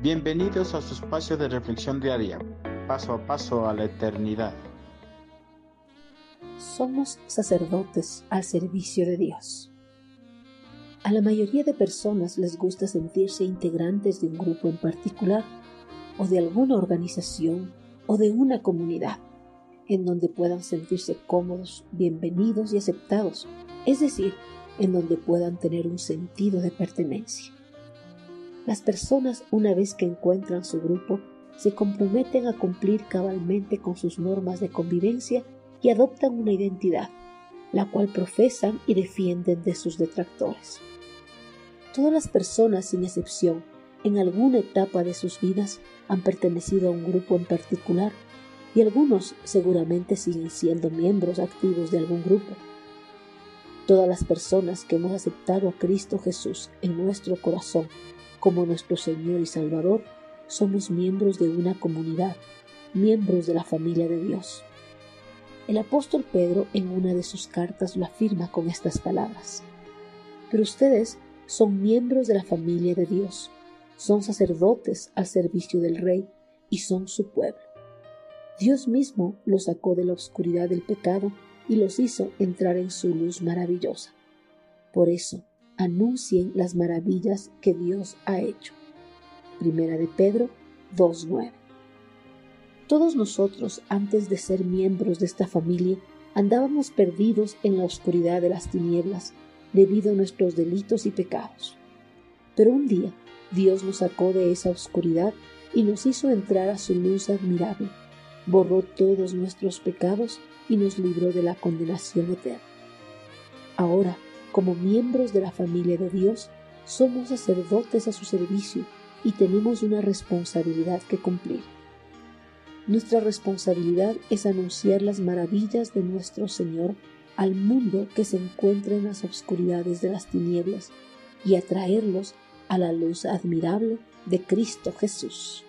Bienvenidos a su espacio de reflexión diaria, paso a paso a la eternidad. Somos sacerdotes al servicio de Dios. A la mayoría de personas les gusta sentirse integrantes de un grupo en particular o de alguna organización o de una comunidad en donde puedan sentirse cómodos, bienvenidos y aceptados, es decir, en donde puedan tener un sentido de pertenencia. Las personas, una vez que encuentran su grupo, se comprometen a cumplir cabalmente con sus normas de convivencia y adoptan una identidad, la cual profesan y defienden de sus detractores. Todas las personas, sin excepción, en alguna etapa de sus vidas han pertenecido a un grupo en particular y algunos seguramente siguen siendo miembros activos de algún grupo. Todas las personas que hemos aceptado a Cristo Jesús en nuestro corazón como nuestro Señor y Salvador, somos miembros de una comunidad, miembros de la familia de Dios. El apóstol Pedro en una de sus cartas lo afirma con estas palabras. Pero ustedes son miembros de la familia de Dios, son sacerdotes al servicio del Rey y son su pueblo. Dios mismo los sacó de la oscuridad del pecado y los hizo entrar en su luz maravillosa. Por eso, anuncien las maravillas que Dios ha hecho. Primera de Pedro 2.9. Todos nosotros, antes de ser miembros de esta familia, andábamos perdidos en la oscuridad de las tinieblas debido a nuestros delitos y pecados. Pero un día Dios nos sacó de esa oscuridad y nos hizo entrar a su luz admirable, borró todos nuestros pecados y nos libró de la condenación eterna. Ahora, como miembros de la familia de Dios, somos sacerdotes a su servicio y tenemos una responsabilidad que cumplir. Nuestra responsabilidad es anunciar las maravillas de nuestro Señor al mundo que se encuentra en las oscuridades de las tinieblas y atraerlos a la luz admirable de Cristo Jesús.